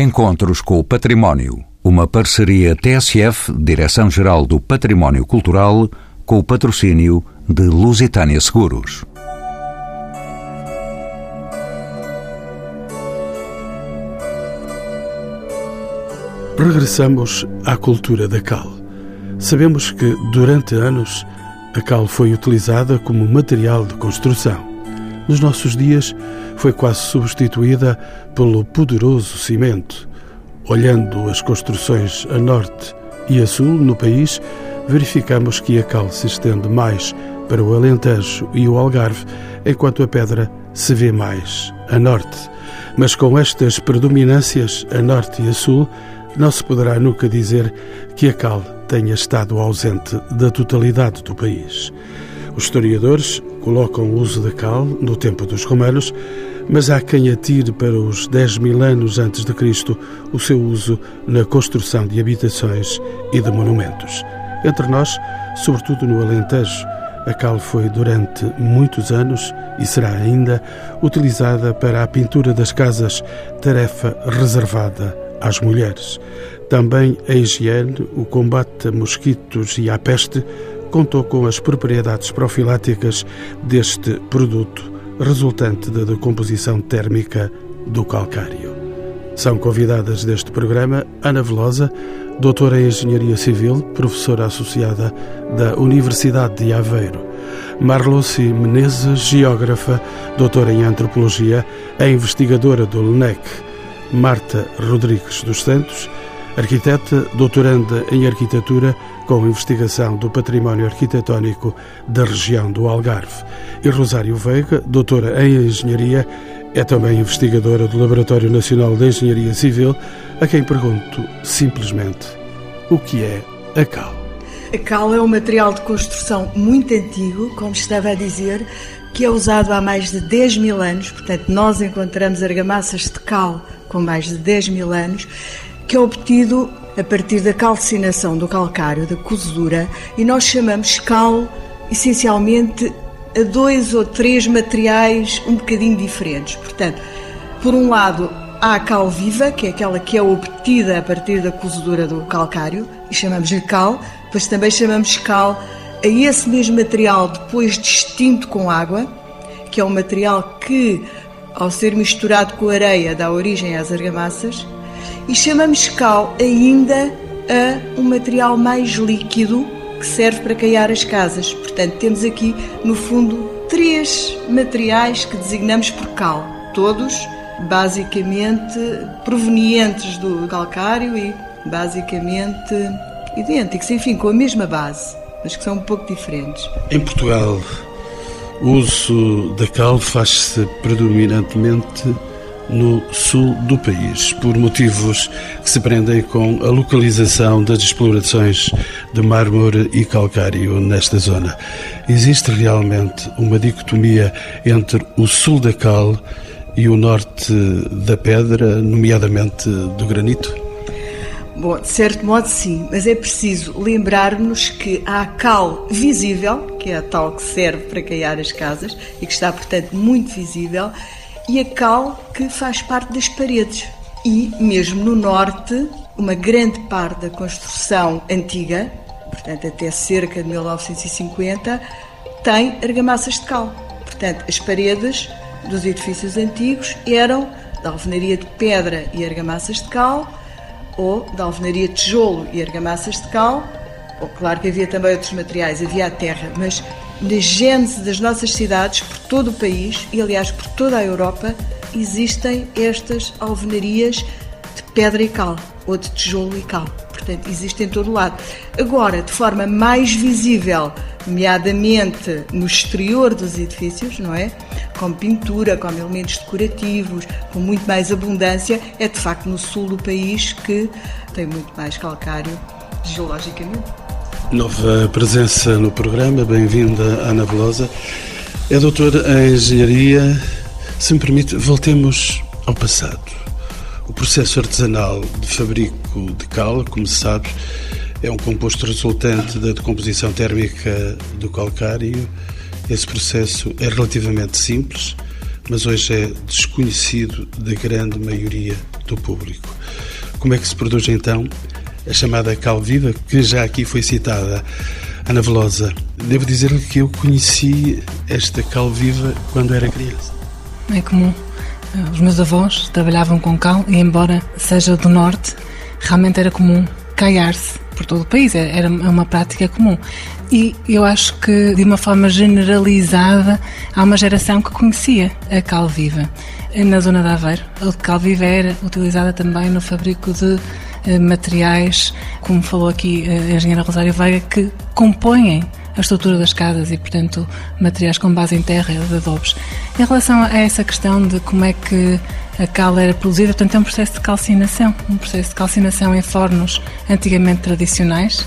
Encontros com o Património. Uma parceria TSF, Direção-Geral do Património Cultural, com o patrocínio de Lusitânia Seguros. Regressamos à cultura da cal. Sabemos que, durante anos, a cal foi utilizada como material de construção. Nos nossos dias, foi quase substituída pelo poderoso cimento. Olhando as construções a norte e a sul no país, verificamos que a cal se estende mais para o Alentejo e o Algarve, enquanto a pedra se vê mais a norte. Mas com estas predominâncias a norte e a sul, não se poderá nunca dizer que a cal tenha estado ausente da totalidade do país. Os historiadores colocam o uso da cal no tempo dos romanos, mas há quem atire para os 10 mil anos antes de Cristo o seu uso na construção de habitações e de monumentos. Entre nós, sobretudo no Alentejo, a cal foi durante muitos anos e será ainda utilizada para a pintura das casas, tarefa reservada às mulheres. Também a higiene, o combate a mosquitos e à peste contou com as propriedades profiláticas deste produto, resultante da decomposição térmica do calcário. São convidadas deste programa Ana Velosa, doutora em Engenharia Civil, professora associada da Universidade de Aveiro. Marluce Menezes, geógrafa, doutora em Antropologia, é investigadora do LNEC. Marta Rodrigues dos Santos, arquiteta, doutoranda em arquitetura com investigação do património arquitetónico da região do Algarve. E Rosário Veiga, doutora em engenharia, é também investigadora do Laboratório Nacional de Engenharia Civil, a quem pergunto simplesmente o que é a cal. A cal é um material de construção muito antigo, como estava a dizer, que é usado há mais de 10 mil anos. Portanto, nós encontramos argamassas de cal com mais de 10 mil anos, que é obtido a partir da calcinação do calcário, da cozedura, e nós chamamos cal essencialmente a dois ou três materiais um bocadinho diferentes. Portanto, por um lado, há a cal viva, que é aquela que é obtida a partir da cozedura do calcário, e chamamos-lhe cal, depois também chamamos cal a esse mesmo material depois distinto com água, que é um material que ao ser misturado com areia, dá origem às argamassas, e chamamos cal ainda a um material mais líquido que serve para caiar as casas. Portanto, temos aqui, no fundo, três materiais que designamos por cal, todos basicamente provenientes do calcário e basicamente idênticos, enfim, com a mesma base, mas que são um pouco diferentes. Em Portugal, o uso da cal faz-se predominantemente no sul do país, por motivos que se prendem com a localização das explorações de mármore e calcário nesta zona. Existe realmente uma dicotomia entre o sul da cal e o norte da pedra, nomeadamente do granito? Bom, de certo modo sim, mas é preciso lembrarmos que há a cal visível, que é a tal que serve para caiar as casas e que está, portanto, muito visível, e a cal que faz parte das paredes. E, mesmo no norte, uma grande parte da construção antiga, portanto, até cerca de 1950, tem argamassas de cal. Portanto, as paredes dos edifícios antigos eram de alvenaria de pedra e argamassas de cal, ou da alvenaria de tijolo e argamassas de cal, ou claro que havia também outros materiais, havia a terra, mas na gênese das nossas cidades, por todo o país e aliás por toda a Europa, existem estas alvenarias de pedra e cal, ou de tijolo e cal. Portanto, existem em todo o lado. Agora, de forma mais visível, nomeadamente no exterior dos edifícios, não é? como pintura, como elementos decorativos, com muito mais abundância, é de facto no sul do país que tem muito mais calcário geologicamente. Nova presença no programa, bem-vinda Ana Velosa. É doutora em Engenharia. Se me permite, voltemos ao passado. O processo artesanal de fabrico de cal, como se sabe, é um composto resultante da decomposição térmica do calcário. Esse processo é relativamente simples, mas hoje é desconhecido da grande maioria do público. Como é que se produz então a chamada cal viva, que já aqui foi citada? Ana Velosa, devo dizer-lhe que eu conheci esta cal viva quando era criança. É comum. Os meus avós trabalhavam com cal e, embora seja do norte, realmente era comum caiar-se por todo o país, é, era uma prática comum. E eu acho que, de uma forma generalizada, há uma geração que conhecia a cal viva. Na zona de Aveiro, a cal viva era utilizada também no fabrico de materiais, como falou aqui a engenheira Rosário Veiga, que compõem a estrutura das casas e, portanto, materiais com base em terra, de adobos. Em relação a essa questão de como é que a cal era produzida, portanto, é um processo de calcinação, um processo de calcinação em fornos antigamente tradicionais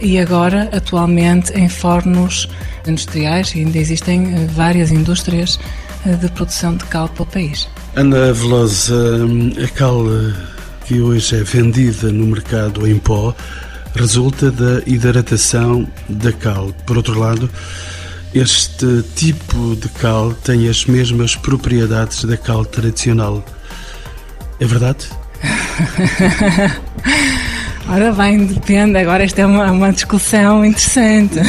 e agora, atualmente, em fornos industriais, e ainda existem eh, várias indústrias eh, de produção de cal para o país. Ana Velosa, a cal eh, que hoje é vendida no mercado em pó resulta da hidratação da cal. Por outro lado, este tipo de cal tem as mesmas propriedades da cal tradicional. É verdade? Ora bem, depende. Agora esta é uma, uma discussão interessante.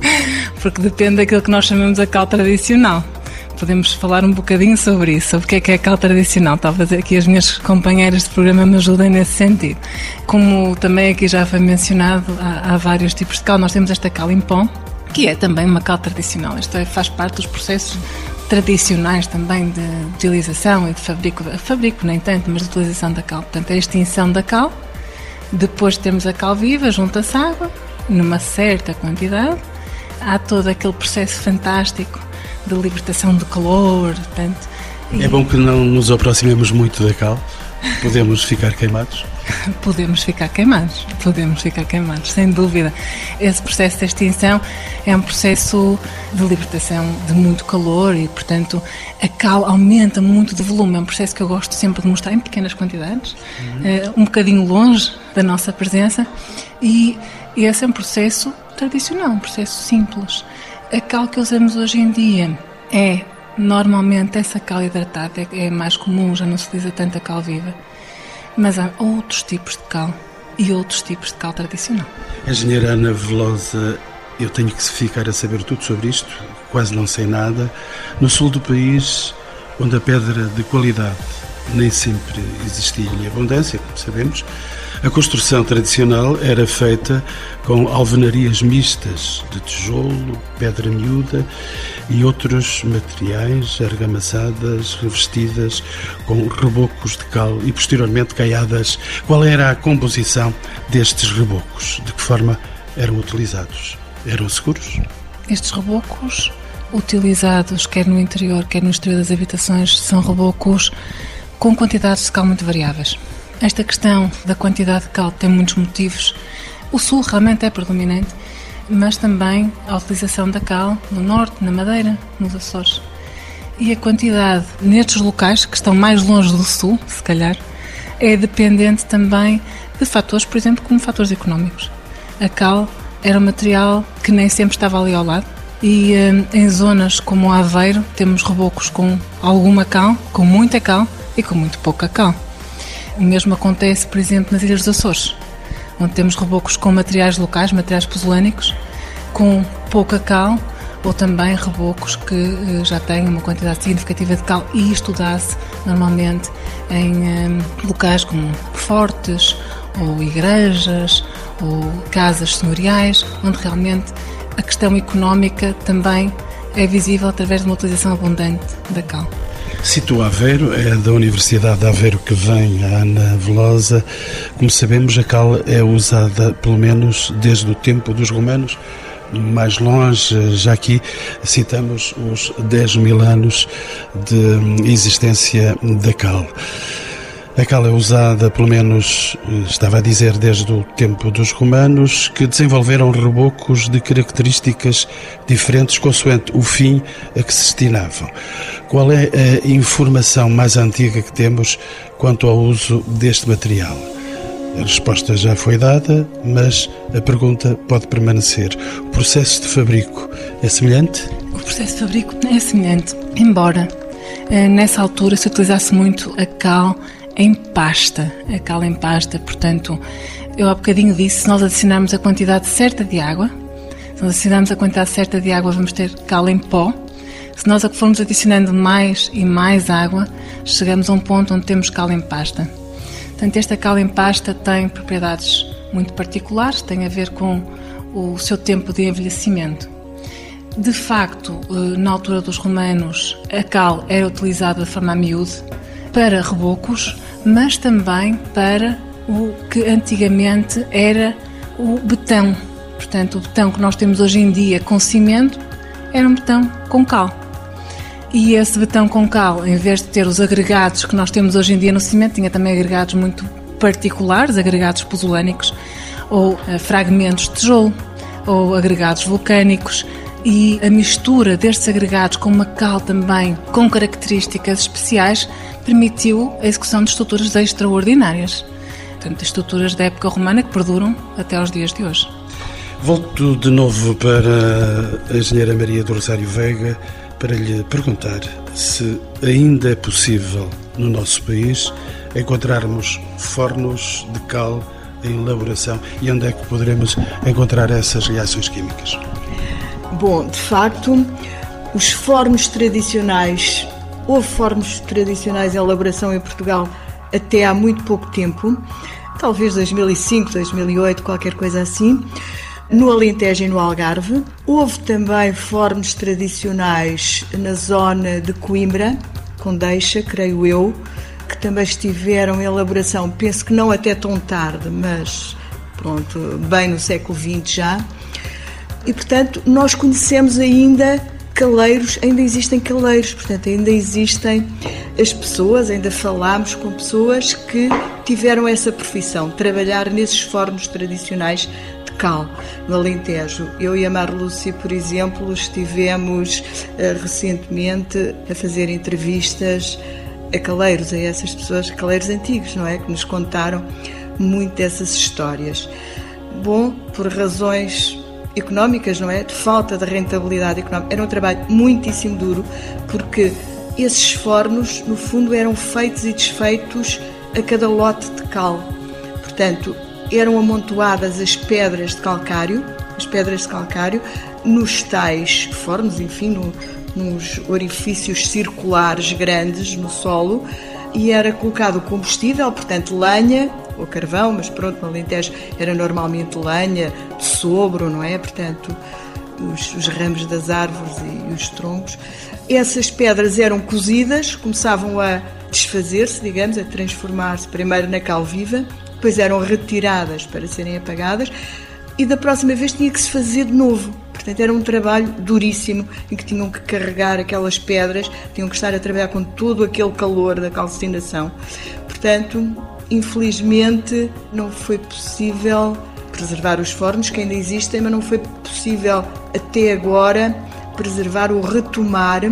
Porque depende daquilo que nós chamamos a cal tradicional podemos falar um bocadinho sobre isso, sobre o que é que é a cal tradicional. Talvez aqui as minhas companheiras de programa me ajudem nesse sentido. Como também aqui já foi mencionado, há, há vários tipos de cal. Nós temos esta cal em pão, que é também uma cal tradicional. Isto é, faz parte dos processos tradicionais também de utilização e de fabrico, fabrico nem tanto, mas de utilização da cal. Portanto, a extinção da cal, depois temos a cal viva, junta-se água, numa certa quantidade, há todo aquele processo fantástico de libertação de calor, portanto... É bom que não nos aproximemos muito da cal, podemos ficar queimados? podemos ficar queimados, podemos ficar queimados, sem dúvida. Esse processo de extinção é um processo de libertação de muito calor e, portanto, a cal aumenta muito de volume. É um processo que eu gosto sempre de mostrar em pequenas quantidades, uhum. um bocadinho longe da nossa presença, e esse é um processo tradicional, um processo simples. A cal que usamos hoje em dia é normalmente essa cal hidratada, é, mais comum, já não se utiliza tanta cal viva. Mas há outros tipos de cal e outros tipos de cal tradicional. Engenheira Ana Velosa, eu tenho que ficar a saber tudo sobre isto, quase não sei nada. No sul do país, onde a pedra de qualidade nem sempre existia em abundância, como sabemos, a construção tradicional era feita com alvenarias mistas de tijolo, pedra miúda e outros materiais, argamassadas, revestidas com rebocos de cal e posteriormente caiadas. Qual era a composição destes rebocos? De que forma eram utilizados? Eram seguros? Estes rebocos, utilizados quer no interior, quer no exterior das habitações, são rebocos com quantidades de cal muito variáveis. Esta questão da quantidade de cal tem muitos motivos. O sul realmente é predominante, mas também a utilização da cal no norte, na Madeira, nos Açores. E a quantidade nestes locais, que estão mais longe do sul, se calhar, é dependente também de fatores, por exemplo, como fatores económicos. A cal era um material que nem sempre estava ali ao lado e eh, em zonas como Aveiro temos rebocos com alguma cal, com muita cal e com muito pouca cal. O mesmo acontece, por exemplo, nas Ilhas dos Açores, onde temos rebocos com materiais locais, materiais pozolânicos, com pouca cal, ou também rebocos que eh, já têm uma quantidade significativa de cal e isto dá-se normalmente em eh, locais como fortes, ou igrejas, ou casas senhoriais, onde realmente a questão económica também é visível através de uma utilização abundante da cal. Cito Aveiro, é da Universidade de Aveiro que vem a Ana Velosa. Como sabemos, a cal é usada pelo menos desde o tempo dos romanos mais longe, já aqui citamos os 10 mil anos de existência da cal. A cal é usada, pelo menos, estava a dizer, desde o tempo dos romanos, que desenvolveram rebocos de características diferentes consoante o fim a que se destinavam. Qual é a informação mais antiga que temos quanto ao uso deste material? A resposta já foi dada, mas a pergunta pode permanecer. O processo de fabrico é semelhante? O processo de fabrico é semelhante, embora eh, nessa altura se utilizasse muito a cal em pasta, a cal em pasta, portanto, eu há bocadinho disse, se nós adicionarmos a quantidade certa de água, se nós adicionarmos a quantidade certa de água, vamos ter cal em pó. Se nós formos adicionando mais e mais água, chegamos a um ponto onde temos cal em pasta. Portanto, esta cal em pasta tem propriedades muito particulares, tem a ver com o seu tempo de envelhecimento. De facto, eh, na altura dos romanos, a cal era utilizada de forma miúde para rebocos, mas também para o que antigamente era o betão. Portanto, o betão que nós temos hoje em dia com cimento era um betão com cal. E esse betão com cal, em vez de ter os agregados que nós temos hoje em dia no cimento, tinha também agregados muito particulares, agregados pozolânicos, ou uh, fragmentos de tijolo, ou agregados vulcânicos. E a mistura destes agregados com uma cal também com características especiais permitiu a execução de estruturas extraordinárias. Portanto, estruturas da época romana que perduram até aos dias de hoje. Volto de novo para a engenheira Maria do Rosário Veiga para lhe perguntar se ainda é possível no nosso país encontrarmos fornos de cal em elaboração e onde é que poderemos encontrar essas reações químicas? Bom, de facto, os fornos tradicionais Houve fornos tradicionais em elaboração em Portugal até há muito pouco tempo, talvez 2005, 2008, qualquer coisa assim. No Alentejo e no Algarve. Houve também fornos tradicionais na zona de Coimbra, com deixa, creio eu, que também estiveram em elaboração, penso que não até tão tarde, mas pronto, bem no século XX já. E portanto, nós conhecemos ainda caleiros, ainda existem caleiros, portanto, ainda existem as pessoas, ainda falamos com pessoas que tiveram essa profissão, trabalhar nesses fornos tradicionais de cal, no Alentejo. Eu e a Marluce, por exemplo, estivemos uh, recentemente a fazer entrevistas a caleiros, a essas pessoas, caleiros antigos, não é? Que nos contaram muito dessas histórias. Bom, por razões económicas, não é? De falta de rentabilidade económica. Era um trabalho muitíssimo duro, porque esses fornos, no fundo, eram feitos e desfeitos a cada lote de cal. Portanto, eram amontoadas as pedras de calcário, as pedras de calcário, nos tais fornos, enfim, no, nos orifícios circulares grandes no solo, e era colocado combustível, portanto, lenha, ou carvão, mas pronto, no Alentejo era normalmente lenha, sobro, não é? Portanto, os, os ramos das árvores e, e os troncos. Essas pedras eram cozidas, começavam a desfazer-se, digamos, a transformar-se primeiro na cal viva, depois eram retiradas para serem apagadas e da próxima vez tinha que se fazer de novo. Portanto, era um trabalho duríssimo em que tinham que carregar aquelas pedras, tinham que estar a trabalhar com todo aquele calor da calcinação. Portanto, Infelizmente, não foi possível preservar os fornos que ainda existem, mas não foi possível até agora preservar ou retomar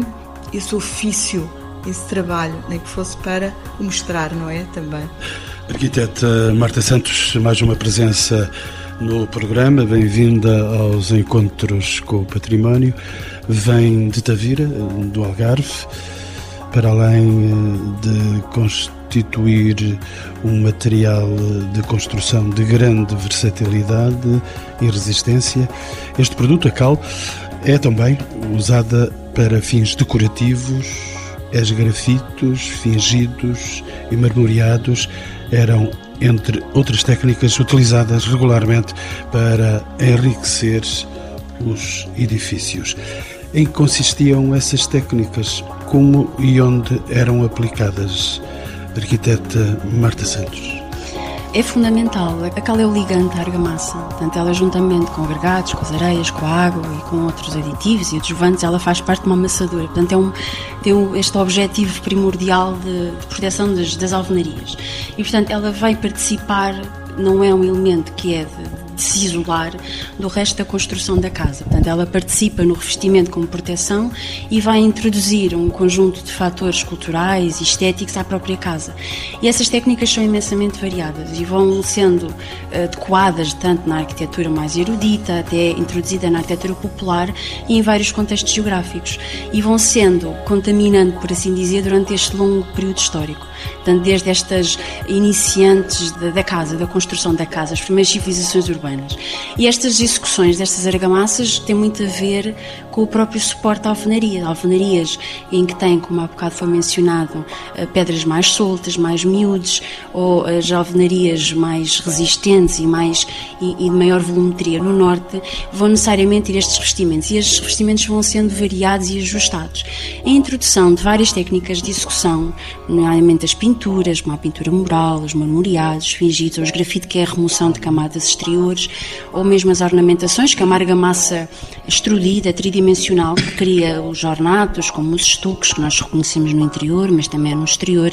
esse ofício, esse trabalho, nem que fosse para o mostrar, não é? Também. Arquiteta Marta Santos, mais uma presença no programa, bem-vinda aos Encontros com o Património. Vem de Tavira, do Algarve, para além eh, de constituir um material de construção de grande versatilidade e resistência. Este produto, a cal, é também usada para fins decorativos, esgrafitos, fingidos e marmoreados eram, entre outras técnicas, utilizadas regularmente para enriquecer os edifícios. Em que consistiam essas técnicas? Como e onde eram aplicadas? Arquiteta Marta Santos? é fundamental. A cal é o ligante à argamassa. Portanto, ela juntamente com agregados, com as areias, com a água e com outros aditivos e adjuvantes, ela faz parte de uma amassadura. Portanto, é um, tem este objetivo primordial de, de proteção das, das alvenarias. E, portanto, ela vai participar, não é um elemento que é de, de se isolar do resto da construção da casa. Portanto, ela participa no revestimento como proteção e vai introduzir um conjunto de fatores culturais e estéticos à própria casa. E essas técnicas são imensamente variadas e vão sendo eh, adequadas tanto na arquitetura mais erudita, até introduzida na arquitetura popular e em vários contextos geográficos. E vão sendo contaminando, por assim dizer, durante este longo período histórico. Portanto, desde estas iniciantes da, da casa, da construção da casa, as primeiras civilizações urbanas. E estas execuções destas argamassas têm muito a ver com o próprio suporte da alvenaria. Alvenarias em que tem, como há bocado foi mencionado, eh, pedras mais soltas, mais miúdas, ou as alvenarias mais resistentes e, mais, e, e de maior volumetria no norte, vão necessariamente ter estes revestimentos. E estes revestimentos vão sendo variados e ajustados. A introdução de várias técnicas de execução, nomeadamente as pinturas, como a pintura mural, os marmoreados, os fingidos, os grafite, que é a remoção de camadas exteriores, ou mesmo as ornamentações, que é uma argamassa extrudida, tridimensional, que cria os ornatos, como os estuques, que nós reconhecemos no interior, mas também no exterior,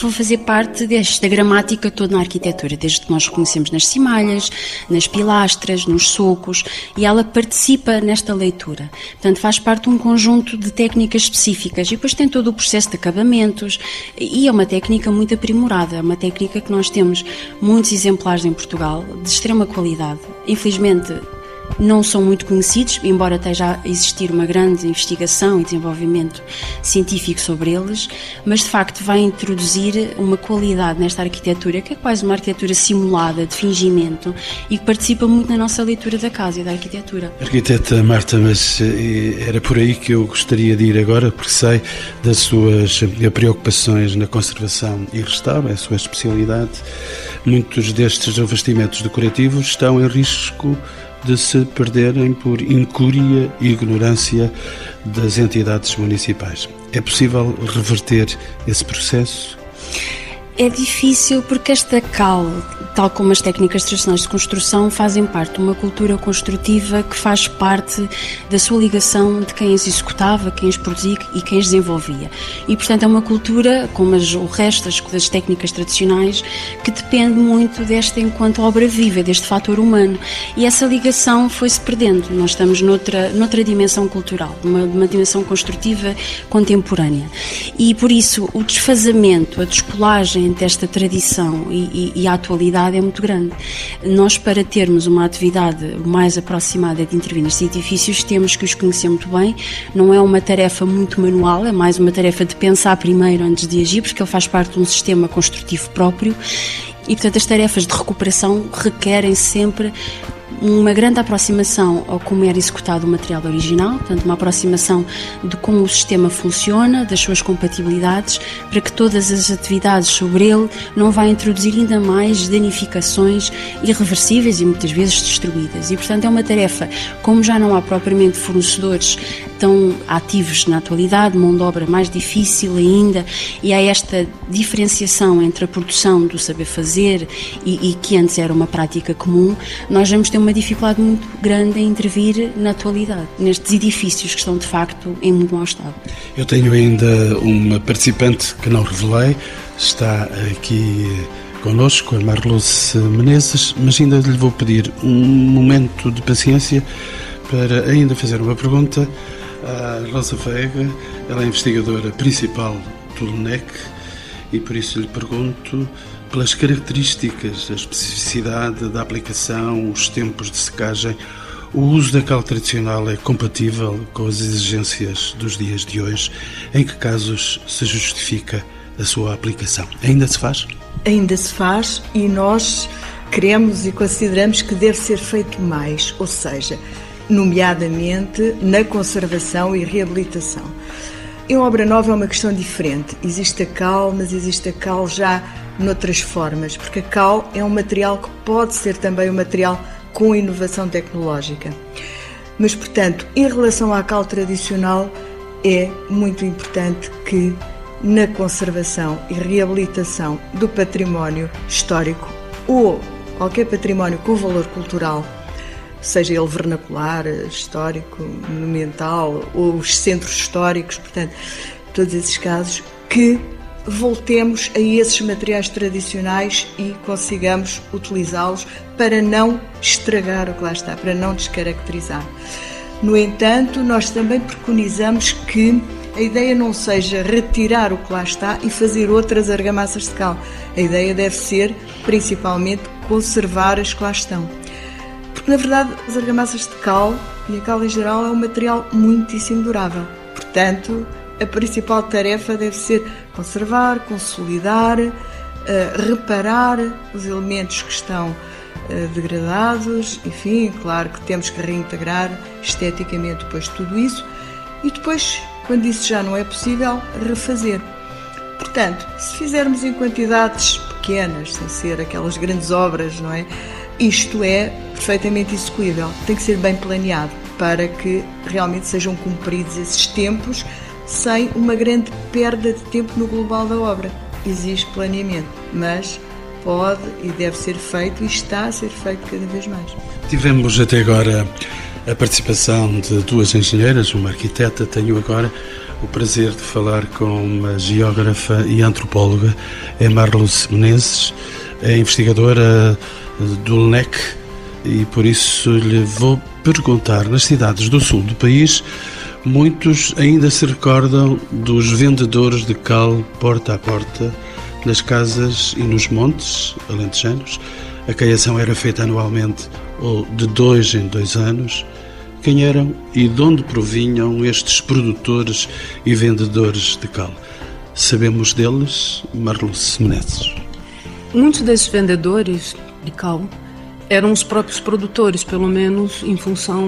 vão fazer parte desta gramática toda na arquitetura, desde que nós reconhecemos nas cimalhas, nas pilastras, nos socos, e ela participa nesta leitura. Portanto, faz parte de um conjunto de técnicas específicas, e depois tem todo o processo de acabamentos, e é uma técnica muito aprimorada, uma técnica que nós temos muitos exemplares em Portugal, de extrema qualidade. Infelizmente, não são muito conhecidos, embora esteja a existir uma grande investigação e desenvolvimento científico sobre eles, mas de facto vai introduzir uma qualidade nesta arquitetura que é quase uma arquitetura simulada, de fingimento, e que participa muito na nossa leitura da casa e da arquitetura. Arquiteta Marta, mas eh, era por aí que eu gostaria de ir agora, porque sei das suas preocupações na conservação e restauro, é a sua especialidade. Muitos destes revestimentos decorativos estão em risco de se perderem por incúria e ignorância das entidades municipais. É possível reverter esse processo? É difícil porque esta cal, tal como as técnicas tradicionais de construção, fazem parte de uma cultura construtiva que faz parte da sua ligação de quem as executava, quem as produzia e quem as desenvolvia. E, portanto, é uma cultura, como as, o resto das, técnicas tradicionais, que depende muito desta enquanto obra viva, deste fator humano. E essa ligação foi-se perdendo. Nós estamos noutra, noutra dimensão cultural, uma, uma dimensão construtiva contemporânea. E, por isso, o desfazamento, a descolagem entre esta tradição e, e, e, a atualidade é muito grande. Nós, para termos uma atividade mais aproximada de intervir nestes edifícios, temos que os conhecer muito bem. Não é uma tarefa muito manual, é mais uma tarefa de pensar primeiro antes de agir, porque ele faz parte de um sistema construtivo próprio. E, portanto, as tarefas de recuperação requerem sempre uma grande aproximação ao como era executado o material original, portanto, uma aproximação de como o sistema funciona, das suas compatibilidades, para que todas as atividades sobre ele não vá introduzir ainda mais danificações irreversíveis e muitas vezes destruídas. E, portanto, é uma tarefa, como já não há propriamente fornecedores tão ativos na atualidade, mão de obra mais difícil ainda, e há esta diferenciação entre a produção do saber fazer e, e que antes era uma prática comum, nós vamos ter uma dificuldade muito grande em intervir na atualidade, nestes edifícios que estão de facto em muito mau estado. Eu tenho ainda uma participante que não revelei, está aqui connosco, a Marluce Menezes, mas ainda lhe vou pedir um momento de paciência para ainda fazer uma pergunta à Rosa Veiga. Ela é investigadora principal do LUNEC e por isso lhe pergunto pelas características, a especificidade da aplicação, os tempos de secagem, o uso da cal tradicional é compatível com as exigências dos dias de hoje? Em que casos se justifica a sua aplicação? Ainda se faz? Ainda se faz e nós queremos e consideramos que deve ser feito mais, ou seja, nomeadamente na conservação e reabilitação. Em obra nova é uma questão diferente. Existe a cal, mas existe a cal já noutras formas, porque a cal é um material que pode ser também um material com inovação tecnológica. Mas, portanto, em relação à cal tradicional, é muito importante que na conservação e reabilitação do património histórico ou qualquer património com valor cultural, seja ele vernacular, histórico, monumental, ou os centros históricos, portanto, todos esses casos, que voltemos a esses materiais tradicionais e consigamos utilizá-los para não estragar o que lá está, para não descaracterizar. No entanto, nós também preconizamos que a ideia não seja retirar o que lá está e fazer outras argamassas de cal. A ideia deve ser, principalmente, conservar as que lá estão. Porque, na verdade, as argamassas de cal e a cal em geral é um material muitíssimo durável. Portanto, a principal tarefa deve ser conservar, consolidar, uh, reparar os elementos que estão uh, degradados, enfim, claro que temos que reintegrar esteticamente depois tudo isso e depois, quando isso já não é possível, refazer. Portanto, se fizermos em quantidades pequenas, sem ser aquelas grandes obras, não é? Isto é perfeitamente execuível, tem que ser bem planeado para que realmente sejam cumpridos esses tempos sem uma grande perda de tempo no global da obra. Existe planeamento, mas pode e deve ser feito e está a ser feito cada vez mais. Tivemos até agora a participação de duas engenheiras, uma arquiteta. Tenho agora o prazer de falar com uma geógrafa e antropóloga, é Marluz Menezes, é investigadora do LNEC e por isso lhe vou perguntar nas cidades do sul do país Muitos ainda se recordam dos vendedores de cal porta a porta nas casas e nos montes alentejanos. A caiação era feita anualmente ou de dois em dois anos. Quem eram e de onde provinham estes produtores e vendedores de cal? Sabemos deles, Marlos Menezes. Muitos desses vendedores de cal eram os próprios produtores, pelo menos em função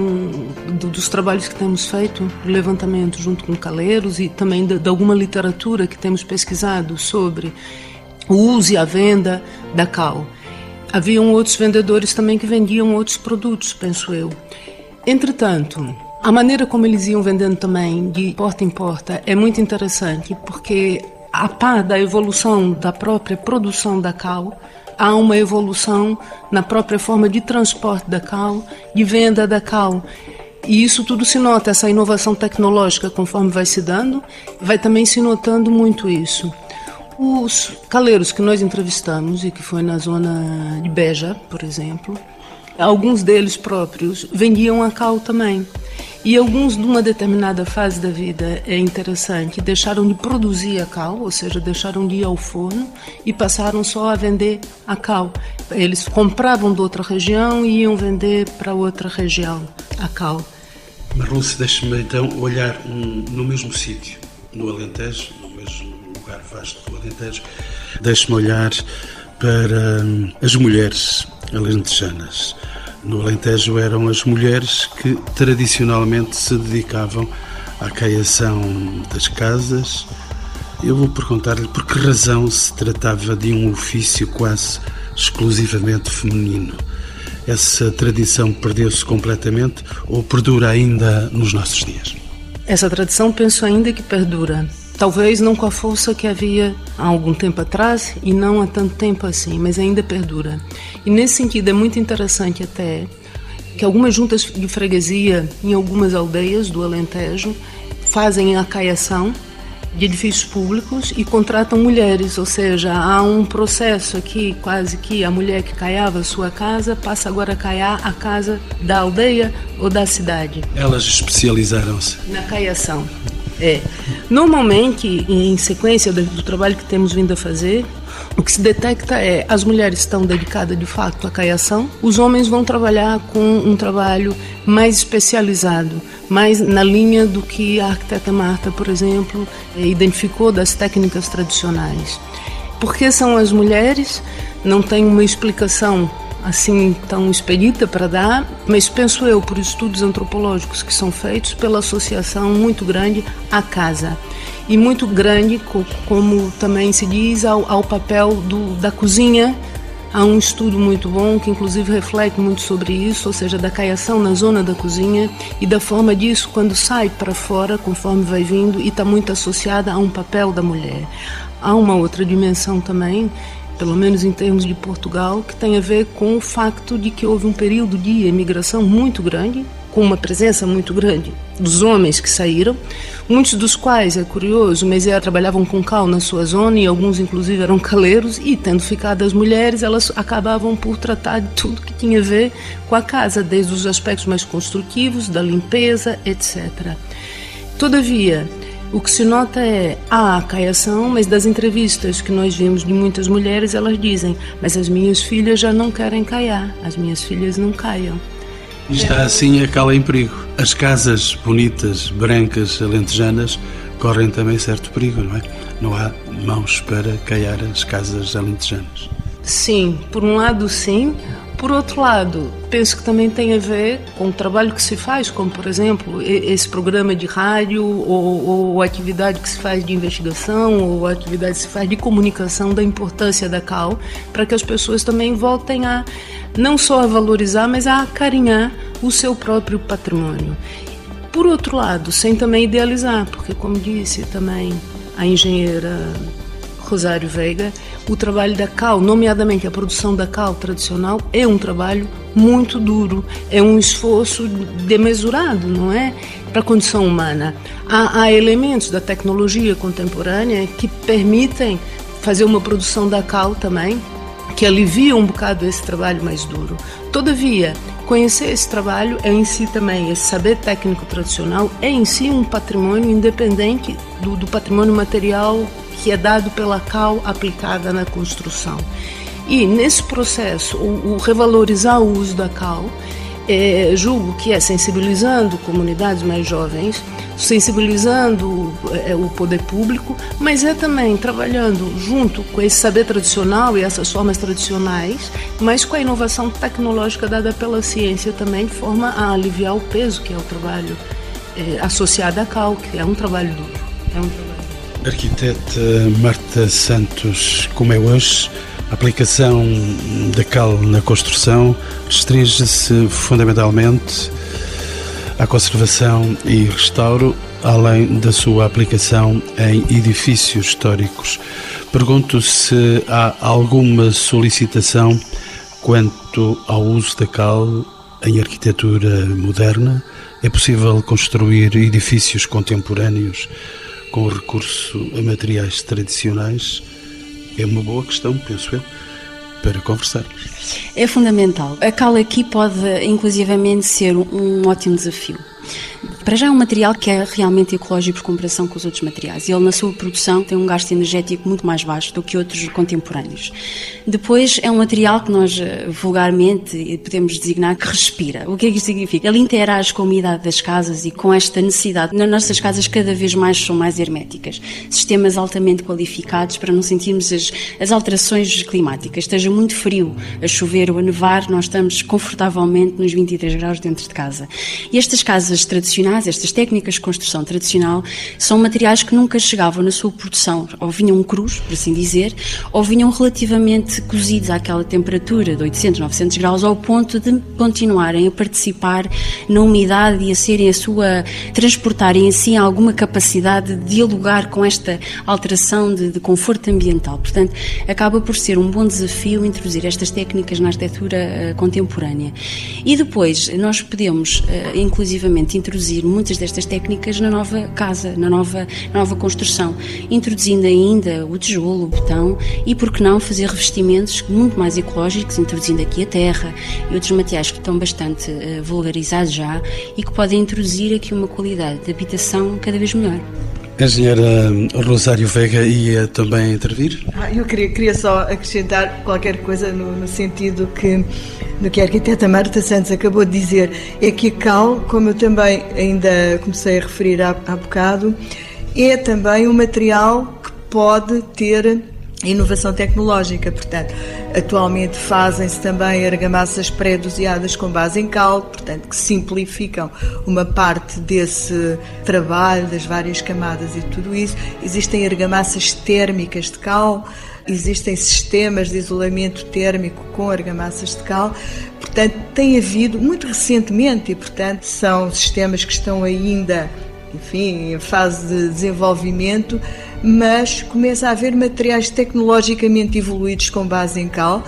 do, dos trabalhos que temos feito, levantamento junto com caleiros e também de, de alguma literatura que temos pesquisado sobre o uso e a venda da cal. Haviam outros vendedores também que vendiam outros produtos, penso eu. Entretanto, a maneira como eles iam vendendo também, de porta em porta, é muito interessante, porque a par da evolução da própria produção da cal, há uma evolução na própria forma de transporte da cal, de venda da cal. E isso tudo se nota, essa inovação tecnológica, conforme vai se dando, vai também se notando muito isso. Os caleiros que nós entrevistamos, e que foi na zona de Beja, por exemplo, alguns deles próprios vendiam a cal também. E alguns, numa determinada fase da vida, é interessante, deixaram de produzir a cal, ou seja, deixaram de ir ao forno e passaram só a vender a cal. Eles compravam de outra região e iam vender para outra região a cal. Marluce, deixe-me então olhar no mesmo sítio, no Alentejo, no mesmo lugar vasto do Alentejo, deixe-me olhar para hum, as mulheres alentejanas. No Alentejo eram as mulheres que tradicionalmente se dedicavam à caiação das casas. Eu vou perguntar-lhe por que razão se tratava de um ofício quase exclusivamente feminino. Essa tradição perdeu-se completamente ou perdura ainda nos nossos dias? Essa tradição penso ainda que perdura. Talvez não com a força que havia há algum tempo atrás e não há tanto tempo assim, mas ainda perdura. E nesse sentido é muito interessante até que algumas juntas de freguesia em algumas aldeias do Alentejo fazem a caiação de edifícios públicos e contratam mulheres, ou seja, há um processo aqui quase que a mulher que caiava a sua casa passa agora a caiar a casa da aldeia ou da cidade. Elas especializaram-se na caiação. É. Normalmente, em sequência do, trabalho que temos vindo a fazer, o que se detecta é as mulheres estão dedicadas de fato à caiação, os homens vão trabalhar com um trabalho mais especializado, mais na linha do que a arquiteta Marta, por exemplo, identificou das técnicas tradicionais. Por que são as mulheres? Não tem uma explicação assim tão expedita para dar, mas penso eu por estudos antropológicos que são feitos pela associação muito grande à casa e muito grande, como também se diz, ao, ao papel do, da cozinha. Há um estudo muito bom que, inclusive, reflete muito sobre isso, ou seja, da caiação na zona da cozinha e da forma disso quando sai para fora, conforme vai vindo, e está muito associada a um papel da mulher. Há uma outra dimensão também pelo menos em termos de Portugal, que tem a ver com o facto de que houve um período de imigração muito grande, com uma presença muito grande dos homens que saíram, muitos dos quais, é curioso, mas é, trabalhavam com cal na sua zona e alguns inclusive eram caleiros e tendo ficado as mulheres, elas acabavam por tratar de tudo que tinha a ver com a casa, desde os aspectos mais construtivos, da limpeza, etc. Todavia, o que se nota é a caiação, mas das entrevistas que nós vimos de muitas mulheres, elas dizem: Mas as minhas filhas já não querem caiar, as minhas filhas não caiam. Está assim a cala em perigo. As casas bonitas, brancas, alentejanas, correm também certo perigo, não é? Não há mãos para caiar as casas alentejanas. Sim, por um lado, sim. Por outro lado, penso que também tem a ver com o trabalho que se faz, como por exemplo esse programa de rádio ou, ou a atividade que se faz de investigação ou a atividade que se faz de comunicação da importância da CAL para que as pessoas também voltem a não só a valorizar, mas a acarinhar o seu próprio patrimônio. Por outro lado, sem também idealizar, porque como disse também a engenheira Rosário Veiga, o trabalho da cal, nomeadamente a produção da cal tradicional, é um trabalho muito duro, é um esforço demesurado, não é? Para a condição humana. Há, há elementos da tecnologia contemporânea que permitem fazer uma produção da cal também, que alivia um bocado esse trabalho mais duro. Todavia, conhecer esse trabalho é em si também, esse saber técnico tradicional é em si um patrimônio independente do, do patrimônio material que é dado pela CAL aplicada na construção. E nesse processo, o, o revalorizar o uso da CAL, é, julgo que é sensibilizando comunidades mais jovens, sensibilizando é, o poder público, mas é também trabalhando junto com esse saber tradicional e essas formas tradicionais, mas com a inovação tecnológica dada pela ciência também, de forma a aliviar o peso que é o trabalho é, associado à CAL, que é um trabalho duro. É um trabalho Arquiteta Marta Santos, como é hoje, a aplicação da cal na construção restringe-se fundamentalmente à conservação e restauro, além da sua aplicação em edifícios históricos. Pergunto se há alguma solicitação quanto ao uso da cal em arquitetura moderna. É possível construir edifícios contemporâneos com recurso a materiais tradicionais? É uma boa questão, penso eu, para conversarmos. É fundamental. A cal aqui pode, inclusivamente, ser um ótimo desafio. Para já é um material que é realmente ecológico por comparação com os outros materiais. Ele, na sua produção, tem um gasto energético muito mais baixo do que outros contemporâneos. Depois, é um material que nós eh, vulgarmente podemos designar que respira. O que é que isso significa? Ele interage com a umidade das casas e com esta necessidade. Nas nossas casas, cada vez mais são mais herméticas. Sistemas altamente qualificados para não sentirmos as, as alterações climáticas. Esteja muito frio, a chover ou a nevar, nós estamos confortavelmente nos 23 graus dentro de casa. E estas casas tradicionais tradicionais, estas técnicas de construção tradicional, são materiais que nunca chegavam na sua produção, ou vinham crus, por assim dizer, ou vinham relativamente cozidos àquela temperatura de 800, 900 graus, ao ponto de continuarem a participar na umidade e a serem a sua, transportarem em si alguma capacidade de dialogar com esta alteração de, de conforto ambiental. Portanto, acaba por ser um bom desafio introduzir estas técnicas na arquitetura uh, contemporânea. E depois, nós podemos, uh, inclusivamente, introduzir muitas destas técnicas na nova casa, na nova, nova construção, introduzindo ainda o tijolo, o betão e, por que não, fazer revestimentos muito mais ecológicos, introduzindo aqui a terra e outros materiais que estão bastante uh, vulgarizados já e que podem introduzir aqui uma qualidade de habitação cada vez melhor. Engenheira Rosário Vega ia também intervir? Ah, eu queria, queria só acrescentar qualquer coisa no, no sentido que no que a arquiteta Marta Santos acabou de dizer, é que a cal, como eu também ainda comecei a referir há, há bocado, é também um material que pode ter inovação tecnológica. Portanto, atualmente fazem-se também argamassas pré-doseadas com base em cal, portanto, que simplificam uma parte desse trabalho, das várias camadas e tudo isso. Existem argamassas térmicas de cal, existem sistemas de isolamento térmico com argamassas de cal. Portanto, tem havido, muito recentemente, e portanto são sistemas que estão ainda, enfim, em fase de desenvolvimento, mas começa a haver materiais tecnologicamente evoluídos com base em cal,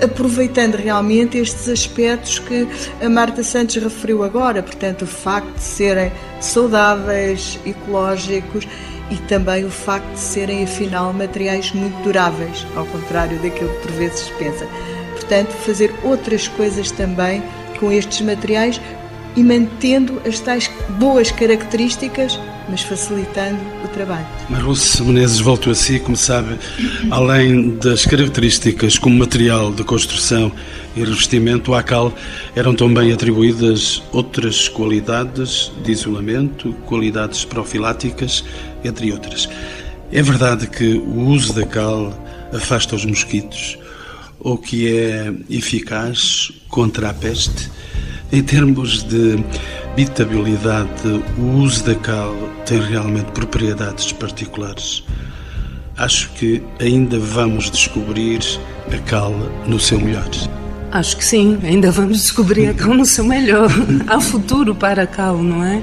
aproveitando realmente estes aspectos que a Marta Santos referiu agora, portanto, o facto de serem saudáveis, ecológicos e também o facto de serem, afinal, materiais muito duráveis, ao contrário daquilo que por vezes se pensa. Portanto, fazer outras coisas também com estes materiais e mantendo as tais boas características, mas facilitando o trabalho. Marluce Menezes voltou a si, como sabe, além das características como material de construção e revestimento, à cal eram também atribuídas outras qualidades de isolamento, qualidades profiláticas, entre outras. É verdade que o uso da cal afasta os mosquitos, ou que é eficaz contra a peste? Em termos de habitabilidade, o uso da cal tem realmente propriedades particulares. Acho que ainda vamos descobrir a cal no seu melhor. Acho que sim, ainda vamos descobrir a cal no seu melhor. Há futuro para a cal, não é?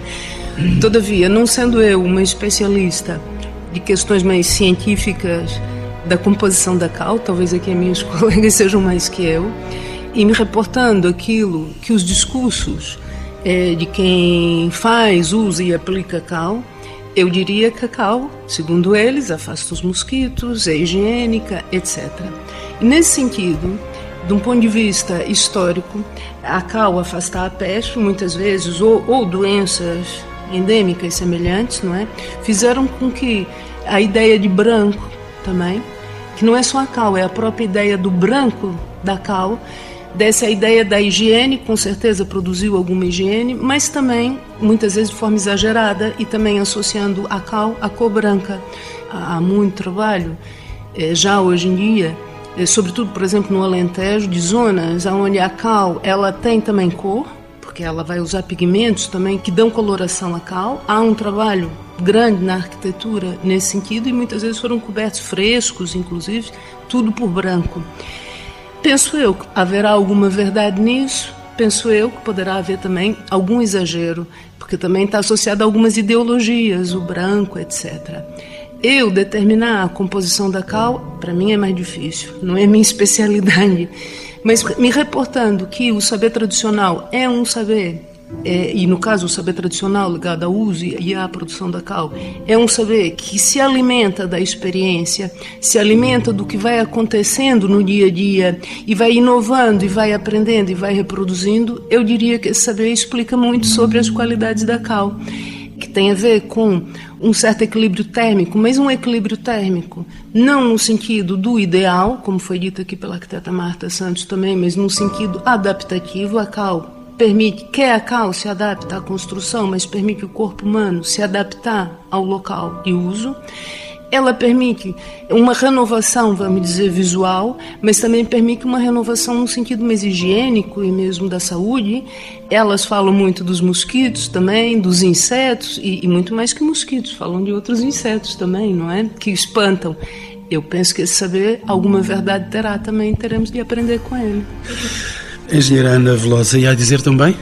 Todavia, não sendo eu uma especialista de questões mais científicas da composição da cal, talvez aqui as minhas colegas sejam mais que eu, e me reportando aquilo que os discursos é, de quem faz, usa e aplica cal, eu diria que a cal, segundo eles, afasta os mosquitos, é higiênica, etc. E nesse sentido, de um ponto de vista histórico, a cal afastar a peste, muitas vezes, ou, ou doenças endêmicas semelhantes, não é? Fizeram com que a ideia de branco também, que não é só a cal, é a própria ideia do branco da cal, dessa ideia da higiene, com certeza produziu alguma higiene, mas também, muitas vezes de forma exagerada, e também associando a cal à cor branca. Há muito trabalho, eh, já hoje em dia, eh, sobretudo, por exemplo, no Alentejo, de zonas onde a cal ela tem também cor, porque ela vai usar pigmentos também que dão coloração à cal. Há um trabalho grande na arquitetura nesse sentido e muitas vezes foram cobertos frescos, inclusive, tudo por branco. Penso eu que haverá alguma verdade nisso, penso eu que poderá haver também algum exagero, porque também está associado a algumas ideologias, o branco, etc. Eu determinar a composição da cal, para mim é mais difícil, não é minha especialidade. Mas me reportando que o saber tradicional é um saber e no caso o saber tradicional ligado ao uso e à produção da cal, é um saber que se alimenta da experiência, se alimenta do que vai acontecendo no dia a dia e vai inovando e vai aprendendo e vai reproduzindo, eu diria que esse saber explica muito sobre as qualidades da cal, que tem a ver com um certo equilíbrio térmico, mas um equilíbrio térmico não no sentido do ideal, como foi dito aqui pela arquiteta Marta Santos também, mas no sentido adaptativo, a cal permite, quer a cal se adapta à construção, mas permite o corpo humano se adaptar ao local de uso. Ela permite uma renovação, vamos dizer, visual, mas também permite uma renovação no sentido mais higiênico e mesmo da saúde. Elas falam muito dos mosquitos também, dos insetos, e, e muito mais que mosquitos, falam de outros insetos também, não é? Que espantam. Eu penso que esse saber alguma verdade terá também, teremos de aprender com ele. Engenheira Ana Velosa, ia dizer também?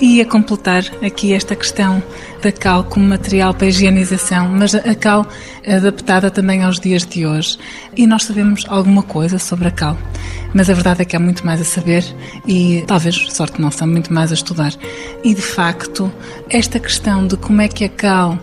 Ia completar aqui esta questão da cal como material para higienização, mas a cal adaptada também aos dias de hoje. E nós sabemos alguma coisa sobre a cal, mas a verdade é que há muito mais a saber e talvez, sorte nossa, muito mais a estudar. E de facto, esta questão de como é que a cal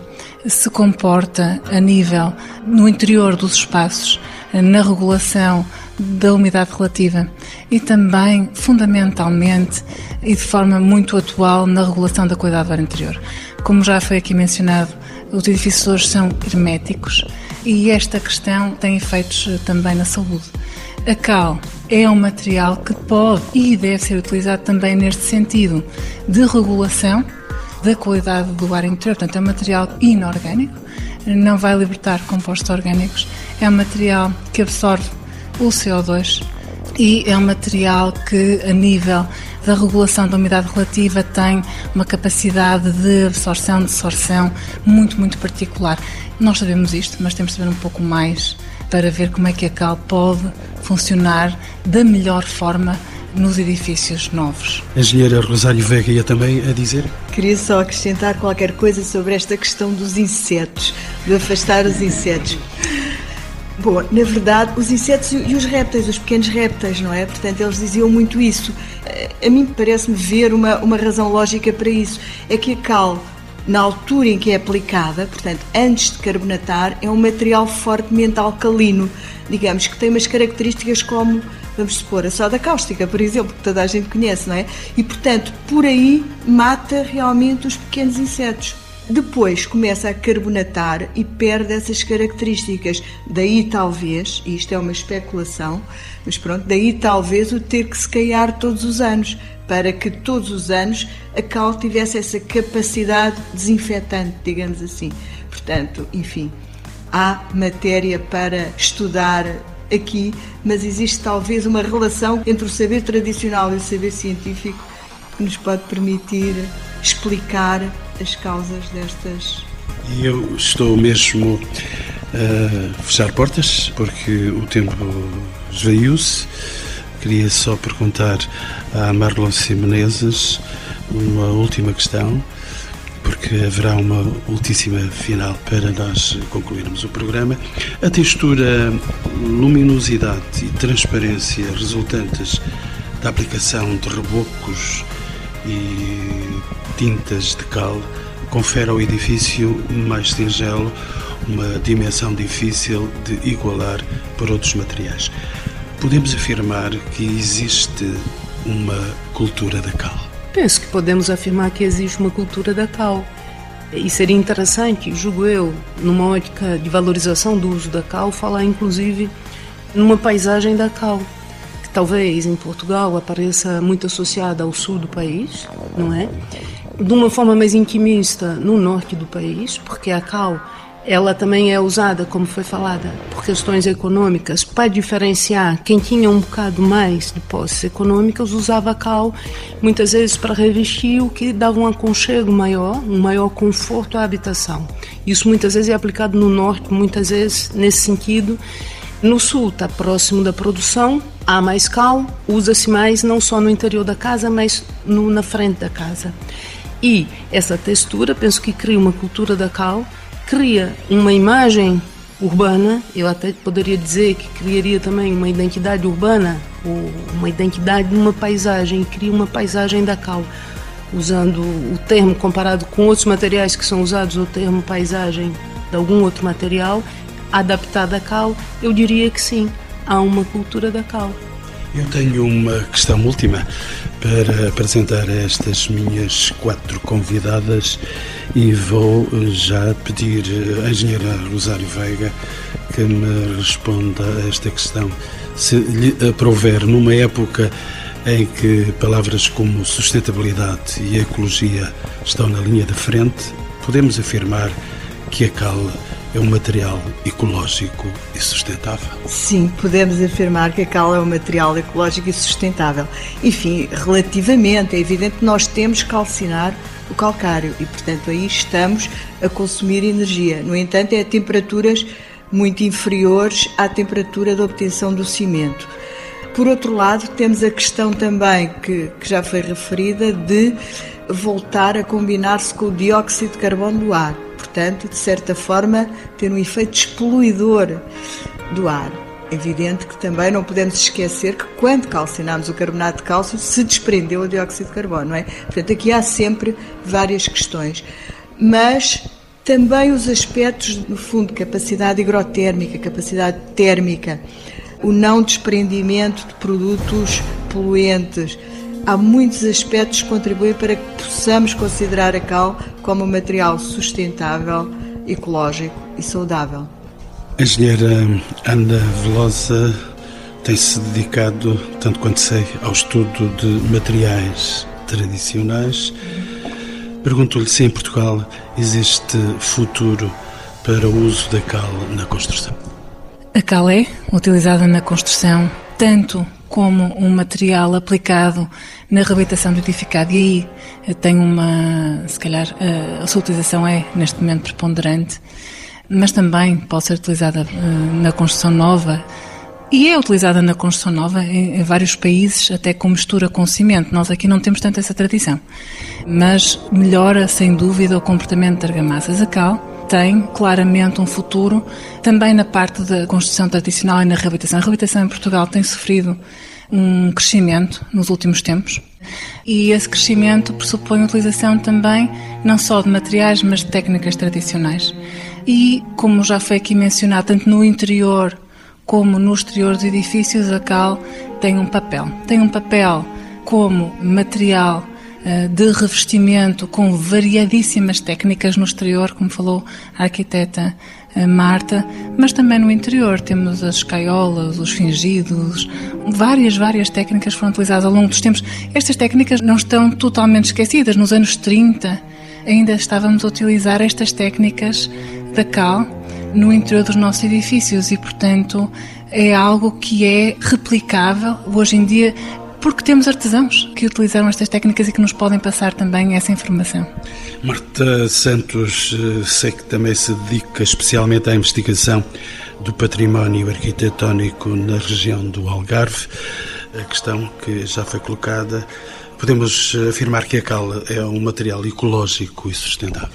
se comporta a nível no interior dos espaços, na regulação da umidade relativa e também, fundamentalmente e de forma muito atual, na regulação da qualidade do ar interior. Como já foi aqui mencionado, os edifícios hoje são herméticos e esta questão tem efeitos eh, também na saúde. A cal é um material que pode e deve ser utilizado também neste sentido de regulação da qualidade do ar interior. Portanto, é um material inorgânico, não vai libertar compostos orgânicos, é um material que absorve o CO2 e é um material que, a nível da regulação da umidade relativa, tem uma capacidade de absorção, de absorção muito, muito particular. Nós sabemos isto, mas temos de saber um pouco mais para ver como é que a cal pode funcionar da melhor forma nos edifícios novos. A engenheira Rosário Vega ia também a dizer? Queria só acrescentar qualquer coisa sobre esta questão dos insetos, de afastar os insetos. Bom, na verdade, os insetos e os répteis, os pequenos répteis, não é? Portanto, eles diziam muito isso. A mim parece-me ver uma, uma razão lógica para isso. É que a cal, na altura em que é aplicada, portanto, antes de carbonatar, é um material fortemente alcalino, digamos, que tem umas características como, vamos supor, a soda cáustica, por exemplo, que toda a gente conhece, não é? E, portanto, por aí mata realmente os pequenos insetos. Depois começa a carbonatar e perde essas características. Daí talvez, e isto é uma especulação, mas pronto, daí talvez o ter que se caiar todos os anos, para que todos os anos a cal tivesse essa capacidade desinfetante, digamos assim. Portanto, enfim, há matéria para estudar aqui, mas existe talvez uma relação entre o saber tradicional e o saber científico que nos pode permitir explicar as causas destas. Eu estou mesmo a fechar portas, porque o tempo esvaiu-se. Queria só perguntar à Marlon Simenezes uma última questão, porque haverá uma ultíssima final para nós concluirmos o programa. A textura, luminosidade e transparência resultantes da aplicação de rebocos e tintas de cal confere ao edifício mais singelo uma dimensão difícil de igualar por outros materiais. Podemos afirmar que existe uma cultura da cal. Penso que podemos afirmar que existe uma cultura da cal. E seria interessante, julgo eu, numa ótica de valorização do uso da cal, falar inclusive numa paisagem da cal talvez em Portugal apareça muito associada ao sul do país, não é? De uma forma mais intimista no norte do país, porque a cal ela também é usada, como foi falada, por questões econômicas, para diferenciar quem tinha um bocado mais de posses econômicas, usava a cal muitas vezes para revestir o que dava um aconchego maior, um maior conforto à habitação. Isso muitas vezes é aplicado no norte, muitas vezes nesse sentido. No sul está próximo da produção, há mais cal, usa-se mais não só no interior da casa, mas no, na frente da casa. E essa textura, penso que cria uma cultura da cal, cria uma imagem urbana, eu até poderia dizer que criaria também uma identidade urbana, ou uma identidade de uma paisagem, cria uma paisagem da cal. Usando o termo comparado com outros materiais que são usados, o termo paisagem de algum outro material, adaptada à cal, eu diria que sim, há uma cultura da cal. Eu tenho uma questão última para apresentar a estas minhas quatro convidadas e vou já pedir à engenheira Rosário Veiga que me responda a esta questão. Se lhe aprover numa época em que palavras como sustentabilidade e ecologia estão na linha de frente, podemos afirmar que a cal é um material ecológico e sustentável? Sim, podemos afirmar que a cal é um material ecológico e sustentável. Enfim, relativamente, é evidente que nós temos que calcinar o calcário e, portanto, aí estamos a consumir energia. No entanto, é a temperaturas muito inferiores à temperatura de obtenção do cimento. Por outro lado, temos a questão também que, que já foi referida de voltar a combinar-se com o dióxido de carbono do ar portanto, de certa forma, ter um efeito despoluidor do ar. É evidente que também não podemos esquecer que quando calcinamos o carbonato de cálcio se desprendeu o dióxido de carbono, não é? Portanto, aqui há sempre várias questões. Mas também os aspectos, no fundo, capacidade higrotérmica, capacidade térmica, o não desprendimento de produtos poluentes, há muitos aspectos que contribuem para que possamos considerar a cal como um material sustentável, ecológico e saudável. A engenheira Ana Velosa tem-se dedicado, tanto quanto sei, ao estudo de materiais tradicionais. Pergunto-lhe se em Portugal existe futuro para o uso da cal na construção. A cal é utilizada na construção tanto como um material aplicado na reabilitação do edificado. E aí eh, tem uma, se calhar, eh, a sua utilização é neste momento preponderante, mas também pode ser utilizada eh, na construção nova. E é utilizada na construção nova em, vários países, até com mistura com cimento. Nós aqui não temos tanto essa tradição. Mas melhora, sem dúvida, o comportamento de argamassas. A cal tem claramente um futuro também na parte da construção tradicional e na reabilitação. A reabilitação em Portugal tem sofrido um crescimento nos últimos tempos e esse crescimento pressupõe a utilização também não só de materiais, mas de técnicas tradicionais. E, como já foi aqui mencionado, tanto no interior como no exterior dos edifícios, a cal tem um papel. Tem um papel como material de revestimento com variadíssimas técnicas no exterior, como falou a arquiteta eh, Marta, mas também no interior temos as escaiolas, os fingidos, várias, várias técnicas foram utilizadas ao longo dos tempos. Estas técnicas não estão totalmente esquecidas. Nos anos 30 ainda estávamos a utilizar estas técnicas da cal no interior dos nossos edifícios e, portanto, é algo que é replicável hoje em dia porque temos artesãos que utilizaram estas técnicas e que nos podem passar também essa informação. Marta Santos, eh, sei que também se dedica especialmente à investigação do património arquitetónico na região do Algarve. A questão que já foi colocada, podemos afirmar que a cal é um material ecológico e sustentável.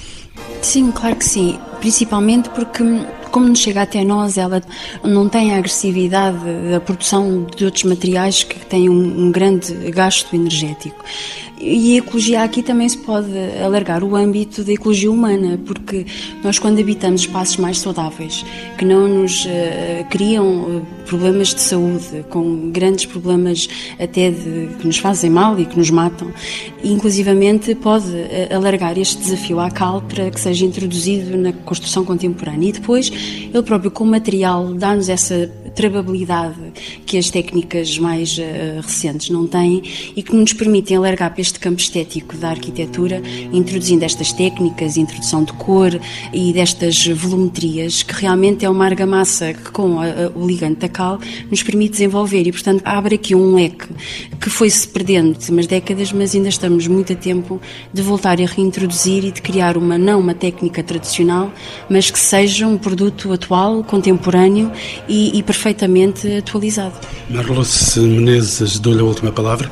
Sim, claro que sim. Principalmente porque como nos chega até nós, ela não tem a agressividade da produção de outros materiais que têm um, um grande gasto energético. E a ecologia aqui também se pode alargar o âmbito da ecologia humana, porque nós, quando habitamos espaços mais saudáveis, que não nos uh, criam eh, problemas de saúde, com grandes problemas até de, que nos fazem mal e que nos matam, inclusivamente pode uh, alargar este desafio à cal para que seja introduzido na construção contemporânea. E depois, ele próprio, com o material, dá-nos essa travabilidade que as técnicas mais uh, recentes não têm e que nos permitem alargar para este campo estético da arquitetura, introduzindo estas técnicas, introdução de cor e destas volumetrias, que realmente é uma argamassa que, com a, a, o ligante da cal, nos permite desenvolver. E, portanto, abre aqui um leque que foi-se perdendo de umas décadas, mas ainda estamos muito a tempo de voltar a reintroduzir e de criar uma, não uma técnica tradicional, mas que seja um produto atual, contemporâneo e, e perfeitamente atualizado. Marluce Menezes, dou-lhe a última palavra.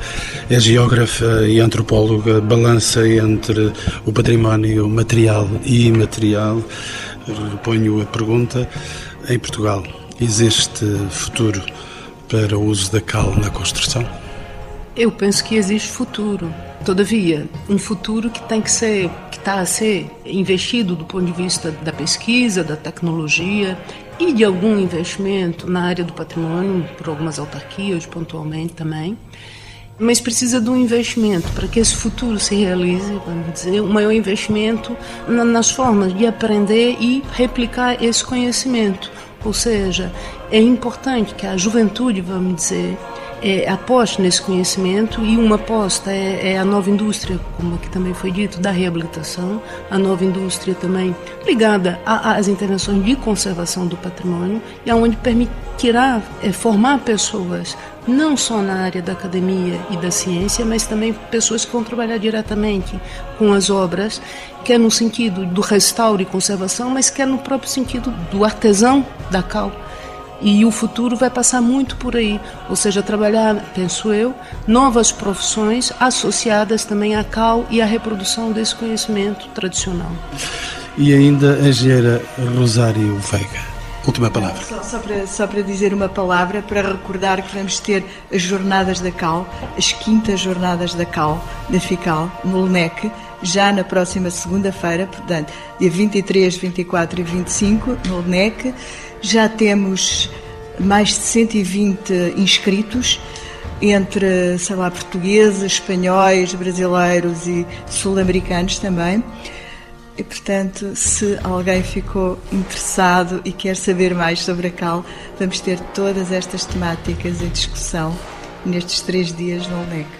É geógrafa e antropóloga, balança entre o património material e imaterial. Ponho a pergunta: em Portugal, existe futuro para o uso da cal na construção? Eu penso que existe futuro. Todavia, um futuro que tem que ser, que está a ser investido do ponto de vista da pesquisa, da tecnologia e de algum investimento na área do patrimônio, por algumas autarquias, pontualmente também. Mas precisa de um investimento para que esse futuro se realize, vamos dizer, um maior investimento nas formas de aprender e replicar esse conhecimento. Ou seja, é importante que a juventude, vamos dizer, é, aposte nesse conhecimento e uma aposta é, é, a nova indústria, como aqui também foi dito, da reabilitação, a nova indústria também ligada às intervenções de conservação do patrimônio e aonde permitirá é, formar pessoas não só na área da academia e da ciência, mas também pessoas que vão trabalhar diretamente com as obras, quer no sentido do restauro e conservação, mas quer no próprio sentido do artesão da cal e o futuro vai passar muito por aí, ou seja, trabalhar, penso eu, novas profissões associadas também à cal e à reprodução desse conhecimento tradicional. E ainda a engenheira Rosário Veiga. Última palavra. Só, só, para, só para dizer uma palavra, para recordar que vamos ter as Jornadas da Cal, as quintas Jornadas da Cal, da FICAL, no LNEC, já na próxima segunda-feira, portanto, dia 23, 24 e 25, no LNEC. Já temos mais de 120 inscritos, entre, sei lá, portugueses, espanhóis, brasileiros e sul-americanos também. E, portanto, se alguém ficou interessado e quer saber mais sobre a CAL, vamos ter todas estas temáticas em discussão nestes três dias no LNEC.